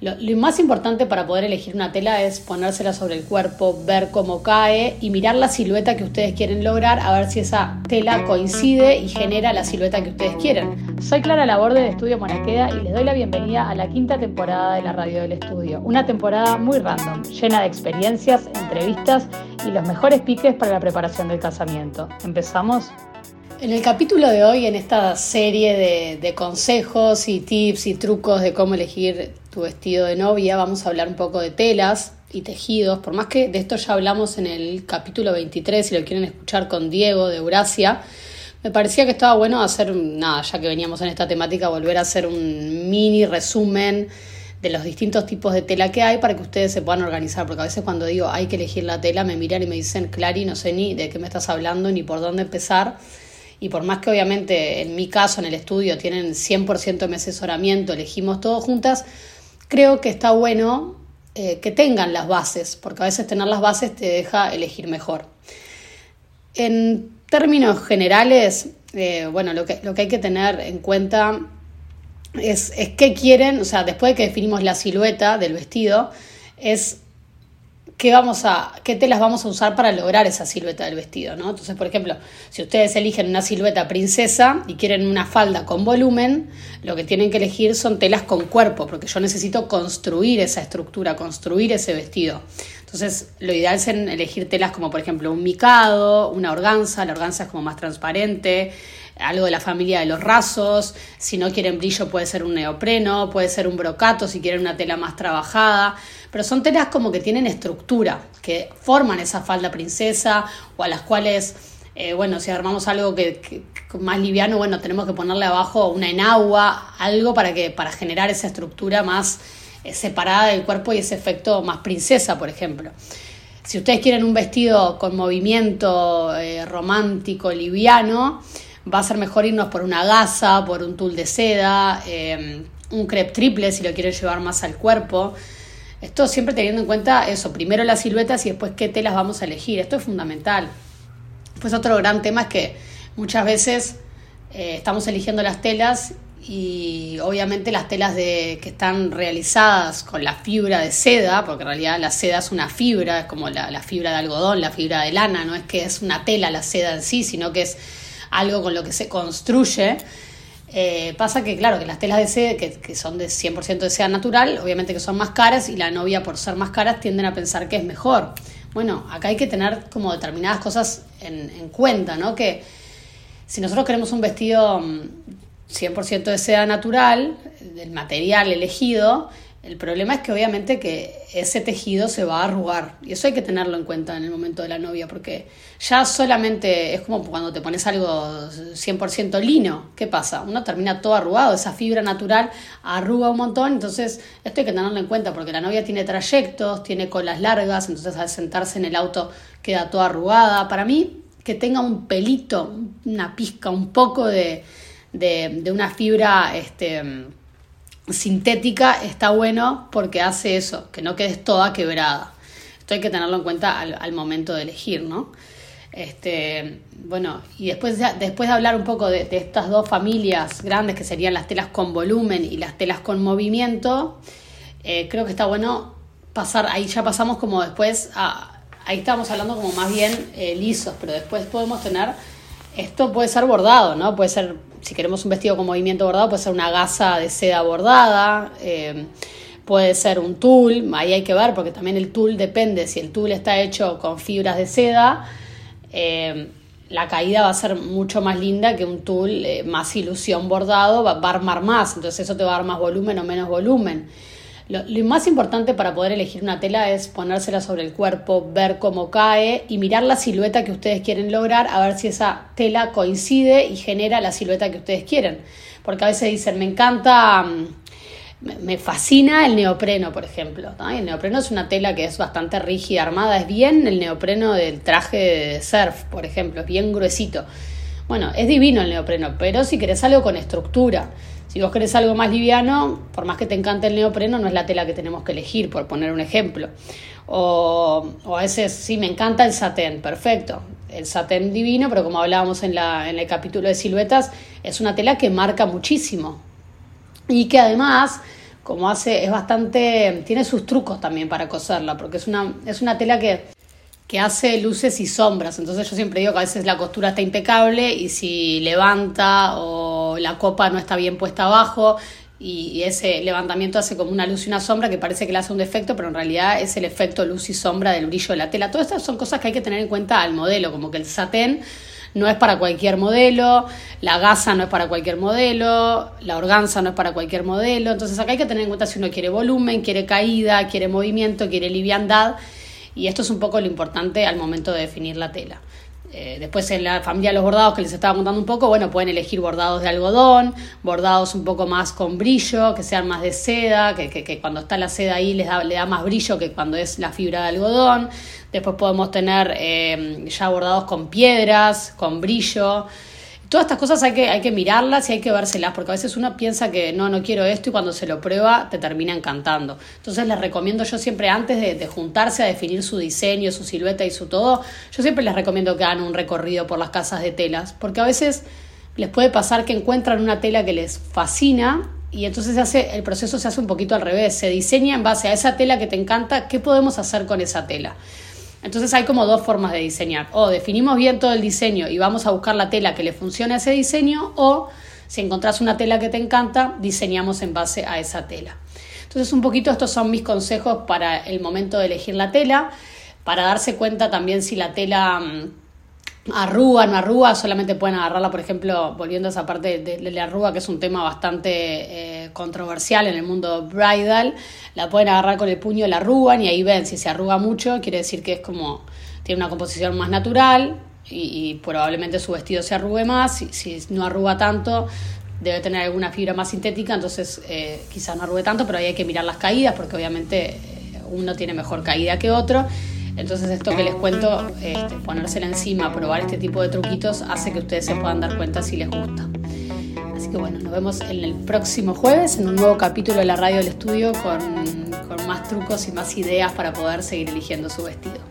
Lo, más importante para poder elegir una tela es ponérsela sobre el cuerpo, ver cómo cae y mirar la silueta que ustedes quieren lograr, a ver si esa tela coincide y genera la silueta que ustedes quieren. Soy Clara Laborde de Estudio Monaqueda y les doy la bienvenida a la quinta temporada de la Radio del Estudio. Una temporada muy random, llena de experiencias, entrevistas y los mejores piques para la preparación del casamiento. ¿Empezamos? En el capítulo de hoy, en esta serie de, consejos y tips y trucos de cómo elegir tu vestido de novia, vamos a hablar un poco de telas y tejidos, por más que de esto ya hablamos en el capítulo 23, si lo quieren escuchar con Diego de Eurasia, me parecía que estaba bueno hacer, nada, ya que veníamos en esta temática, volver a hacer un mini resumen de los distintos tipos de tela que hay para que ustedes se puedan organizar, porque a veces cuando digo hay que elegir la tela me miran y me dicen, Clary, no sé ni de qué me estás hablando ni por dónde empezar y por más que obviamente en mi caso en el estudio tienen 100% de mi asesoramiento, elegimos todos juntas, creo que está bueno eh, que tengan las bases, porque a veces tener las bases te deja elegir mejor. En términos generales, eh, bueno, lo que, lo que hay que tener en cuenta es, es qué quieren, o sea, después de que definimos la silueta del vestido, es qué, vamos a, qué telas vamos a usar para lograr esa silueta del vestido, ¿no? Entonces, por ejemplo, si ustedes eligen una silueta princesa y quieren una falda con volumen, lo que tienen que elegir son telas con cuerpo, porque yo necesito construir esa estructura, construir ese vestido. Entonces, lo ideal es elegir telas como, por ejemplo, un micado, una organza, la organza es como más transparente, algo de la familia de los rasos, si no quieren brillo puede ser un neopreno, puede ser un brocato si quieren una tela más trabajada pero son telas como que tienen estructura, que forman esa falda princesa o a las cuales, eh, bueno, si armamos algo que, más liviano, bueno, tenemos que ponerle abajo una enagua, algo para, que, para generar esa estructura más eh, separada del cuerpo y ese efecto más princesa, por ejemplo. Si ustedes quieren un vestido con movimiento eh, romántico, liviano, va a ser mejor irnos por una gasa, por un tul de seda, un crepe triple si lo quieren llevar más al cuerpo. Esto siempre teniendo en cuenta eso, primero las siluetas y después qué telas vamos a elegir. Esto es fundamental. Pues otro gran tema es que muchas veces eh, estamos eligiendo las telas y obviamente las telas de, que están realizadas con la fibra de seda, porque en realidad la seda es una fibra, es como la, la fibra de algodón, la fibra de lana, no es que es una tela la seda en sí, sino que es algo con lo que se construye. Eh, pasa que, claro, que las telas de seda, que, son de 100% de seda natural, obviamente que son más caras y la novia, por ser más caras, tienden a pensar que es mejor. Bueno, acá hay que tener como determinadas cosas en, en cuenta, ¿no? Que si nosotros queremos un vestido 100% mm, de seda natural, del material elegido, el problema es que obviamente que ese tejido se va a arrugar y eso hay que tenerlo en cuenta en el momento de la novia porque ya solamente es como cuando te pones algo 100% lino, ¿qué pasa? Uno termina todo arrugado, esa fibra natural arruga un montón, entonces esto hay que tenerlo en cuenta porque la novia tiene trayectos, tiene colas largas, entonces al sentarse en el auto queda toda arrugada. Para mí, que tenga un pelito, una pizca, un poco de, de, de una fibra, este sintética está bueno porque hace eso, que no quedes toda quebrada. Esto hay que tenerlo en cuenta al, momento de elegir, ¿no? Este, bueno, y después de, después de hablar un poco de, estas dos familias grandes que serían las telas con volumen y las telas con movimiento, eh, creo que está bueno pasar, ahí ya pasamos como después ahí estamos hablando como más bien eh, lisos, pero después podemos tener, esto puede ser bordado, ¿no? Puede ser si queremos un vestido con movimiento bordado, puede ser una gasa de seda bordada, eh, puede ser un tul, ahí hay que ver porque también el tul depende, si el tul está hecho con fibras de seda, eh, la caída va a ser mucho más linda que un tul eh, más ilusión bordado, va, va, a armar más, entonces eso te va a dar más volumen o menos volumen. Lo, más importante para poder elegir una tela es ponérsela sobre el cuerpo, ver cómo cae y mirar la silueta que ustedes quieren lograr, a ver si esa tela coincide y genera la silueta que ustedes quieren. Porque a veces dicen, me encanta, mm, me fascina el neopreno, por ejemplo. El neopreno es una tela que es bastante rígida, armada, es bien el neopreno del traje de surf, por ejemplo, es bien gruesito. Bueno, es divino el neopreno, pero si querés algo con estructura, si vos querés algo más liviano, por más que te encante el neopreno, no es la tela que tenemos que elegir, por poner un ejemplo. O, a veces, sí, me encanta el satén, perfecto. El satén divino, pero como hablábamos en, la, en el capítulo de siluetas, es una tela que marca muchísimo. Y que además como hace, es bastante, tiene sus trucos también para coserla, porque es una, es una tela que, que hace luces y sombras, entonces yo siempre digo que a veces la costura está impecable y si levanta o la copa no está bien puesta abajo, y ese levantamiento hace como una luz y una sombra que parece que le hace un defecto, pero en realidad es el efecto luz y sombra del brillo de la tela. Todas estas son cosas que hay que tener en cuenta al modelo, como que el satén no es para cualquier modelo, la gasa no es para cualquier modelo, la organza no es para cualquier modelo. Entonces acá hay que tener en cuenta si uno quiere volumen, quiere caída, quiere movimiento, quiere liviandad. Y esto es un poco lo importante al momento de definir la tela. Eh, después en la familia de los bordados que les estaba contando un poco, bueno, pueden elegir bordados de algodón, bordados un poco más con brillo, que sean más de seda, que, que, cuando está la seda ahí les da, le da más brillo que cuando es la fibra de algodón. Después podemos tener eh, ya bordados con piedras, con brillo. Todas estas cosas hay que, hay que mirarlas y hay que vérselas, porque a veces uno piensa que no, no quiero esto y cuando se lo prueba te termina encantando. Entonces les recomiendo yo siempre antes de, juntarse a definir su diseño, su silueta y su todo, yo siempre les recomiendo que hagan un recorrido por las casas de telas, porque a veces les puede pasar que encuentran una tela que les fascina y entonces se hace, el proceso se hace un poquito al revés, se diseña en base a esa tela que te encanta, ¿qué podemos hacer con esa tela? Entonces hay como dos formas de diseñar. O definimos bien todo el diseño y vamos a buscar la tela que le funcione a ese diseño o si encontrás una tela que te encanta, diseñamos en base a esa tela. Entonces un poquito estos son mis consejos para el momento de elegir la tela, para darse cuenta también si la tela arruga, no arruga, solamente pueden agarrarla, por ejemplo, volviendo a esa parte de, la arruga, que es un tema bastante eh, controversial en el mundo bridal, la pueden agarrar con el puño, la arrugan y ahí ven, si se arruga mucho, quiere decir que es como, tiene una composición más natural y, probablemente su vestido se arrugue más, si, si, no arruga tanto, debe tener alguna fibra más sintética, entonces eh, quizás no arrugue tanto, pero ahí hay que mirar las caídas, porque obviamente eh, uno tiene mejor caída que otro. Entonces esto que les cuento, este, ponérsela encima, probar este tipo de truquitos, hace que ustedes se puedan dar cuenta si les gusta. Así que bueno, nos vemos en el próximo jueves en un nuevo capítulo de la radio del estudio con, con más trucos y más ideas para poder seguir eligiendo su vestido.